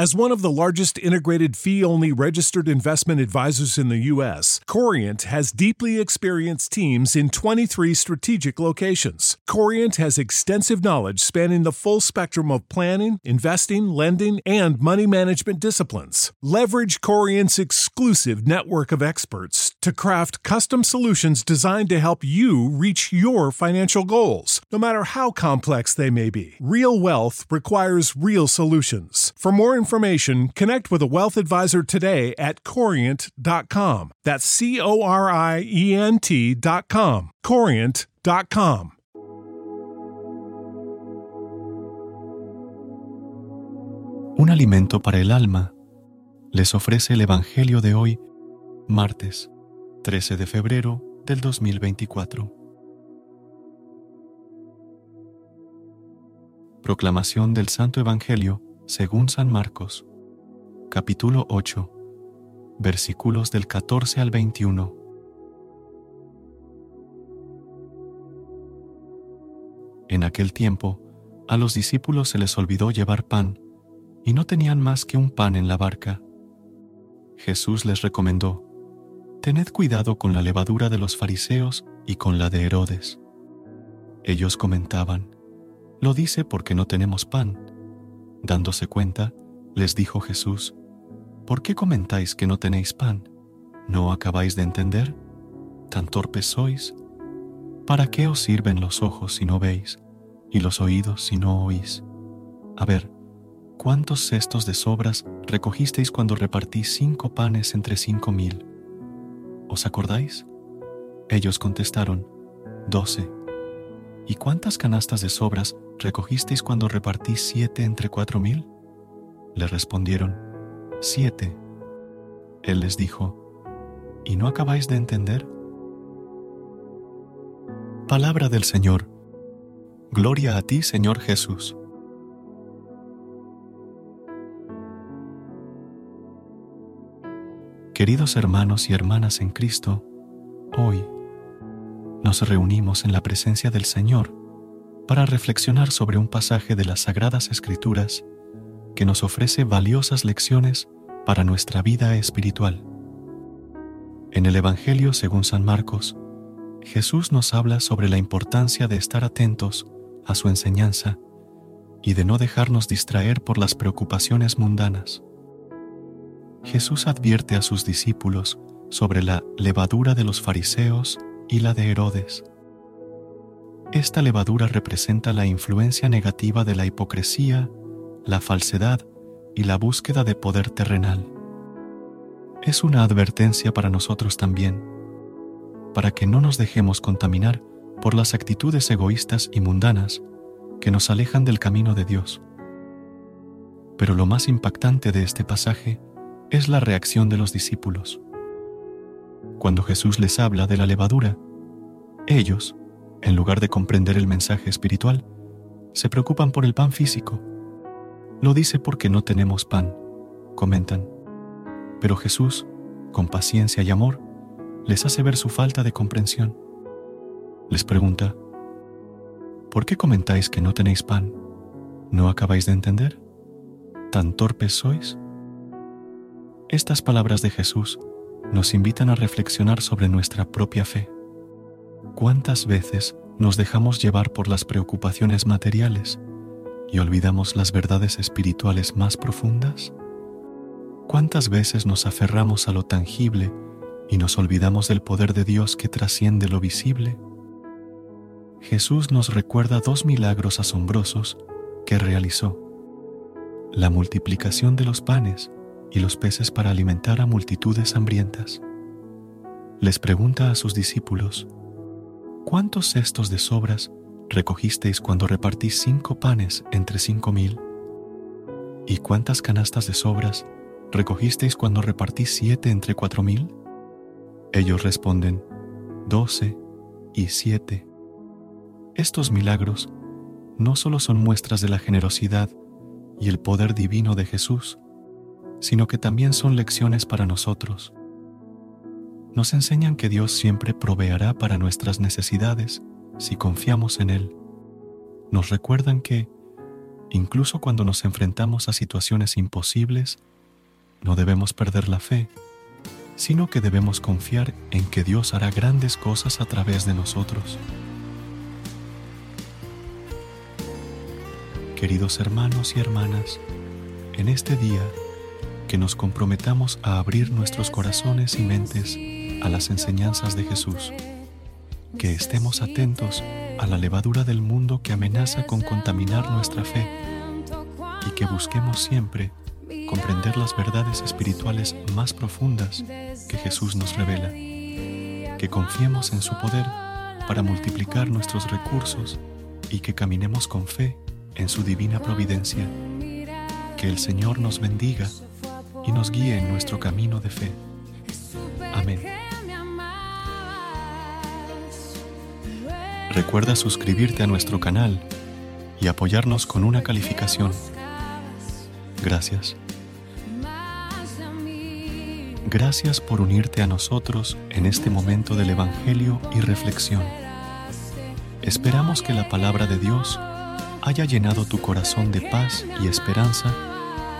As one of the largest integrated fee only registered investment advisors in the U.S., Corient has deeply experienced teams in 23 strategic locations. Corient has extensive knowledge spanning the full spectrum of planning, investing, lending, and money management disciplines. Leverage Corient's exclusive network of experts to craft custom solutions designed to help you reach your financial goals, no matter how complex they may be. Real wealth requires real solutions. For more information, connect with a wealth advisor today at corient.com. That's C O R I E N T.com. Corient.com. Un alimento para el alma les ofrece el Evangelio de hoy, martes 13 de febrero del 2024. Proclamación del Santo Evangelio según San Marcos, capítulo 8, versículos del 14 al 21. En aquel tiempo, a los discípulos se les olvidó llevar pan, y no tenían más que un pan en la barca. Jesús les recomendó, Tened cuidado con la levadura de los fariseos y con la de Herodes. Ellos comentaban, Lo dice porque no tenemos pan. Dándose cuenta, les dijo Jesús, ¿Por qué comentáis que no tenéis pan? ¿No acabáis de entender? ¿Tan torpes sois? ¿Para qué os sirven los ojos si no veis, y los oídos si no oís? A ver, ¿cuántos cestos de sobras recogisteis cuando repartí cinco panes entre cinco mil? ¿Os acordáis? Ellos contestaron, doce. ¿Y cuántas canastas de sobras recogisteis cuando repartí siete entre cuatro mil? Le respondieron, siete. Él les dijo, ¿y no acabáis de entender? Palabra del Señor. Gloria a ti, Señor Jesús. Queridos hermanos y hermanas en Cristo, hoy nos reunimos en la presencia del Señor para reflexionar sobre un pasaje de las Sagradas Escrituras que nos ofrece valiosas lecciones para nuestra vida espiritual. En el Evangelio según San Marcos, Jesús nos habla sobre la importancia de estar atentos a su enseñanza y de no dejarnos distraer por las preocupaciones mundanas. Jesús advierte a sus discípulos sobre la levadura de los fariseos y la de Herodes. Esta levadura representa la influencia negativa de la hipocresía, la falsedad y la búsqueda de poder terrenal. Es una advertencia para nosotros también, para que no nos dejemos contaminar por las actitudes egoístas y mundanas que nos alejan del camino de Dios. Pero lo más impactante de este pasaje es la reacción de los discípulos. Cuando Jesús les habla de la levadura, ellos, en lugar de comprender el mensaje espiritual, se preocupan por el pan físico. Lo dice porque no tenemos pan, comentan. Pero Jesús, con paciencia y amor, les hace ver su falta de comprensión. Les pregunta, ¿por qué comentáis que no tenéis pan? ¿No acabáis de entender? ¿Tan torpes sois? Estas palabras de Jesús nos invitan a reflexionar sobre nuestra propia fe. ¿Cuántas veces nos dejamos llevar por las preocupaciones materiales y olvidamos las verdades espirituales más profundas? ¿Cuántas veces nos aferramos a lo tangible y nos olvidamos del poder de Dios que trasciende lo visible? Jesús nos recuerda dos milagros asombrosos que realizó. La multiplicación de los panes y los peces para alimentar a multitudes hambrientas. Les pregunta a sus discípulos, ¿cuántos cestos de sobras recogisteis cuando repartí cinco panes entre cinco mil? ¿Y cuántas canastas de sobras recogisteis cuando repartí siete entre cuatro mil? Ellos responden, doce y siete. Estos milagros no solo son muestras de la generosidad y el poder divino de Jesús, sino que también son lecciones para nosotros. Nos enseñan que Dios siempre proveerá para nuestras necesidades si confiamos en Él. Nos recuerdan que, incluso cuando nos enfrentamos a situaciones imposibles, no debemos perder la fe, sino que debemos confiar en que Dios hará grandes cosas a través de nosotros. Queridos hermanos y hermanas, en este día que nos comprometamos a abrir nuestros corazones y mentes a las enseñanzas de Jesús, que estemos atentos a la levadura del mundo que amenaza con contaminar nuestra fe y que busquemos siempre comprender las verdades espirituales más profundas que Jesús nos revela, que confiemos en su poder para multiplicar nuestros recursos y que caminemos con fe en su divina providencia. Que el Señor nos bendiga y nos guíe en nuestro camino de fe. Amén. Recuerda suscribirte a nuestro canal y apoyarnos con una calificación. Gracias. Gracias por unirte a nosotros en este momento del Evangelio y reflexión. Esperamos que la palabra de Dios haya llenado tu corazón de paz y esperanza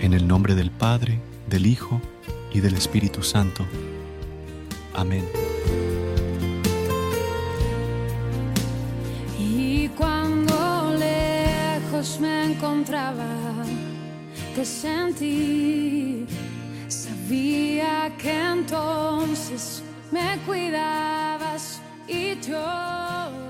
en el nombre del Padre, del Hijo y del Espíritu Santo. Amén. Y cuando lejos me encontraba, te sentí, sabía que entonces me cuidabas y yo.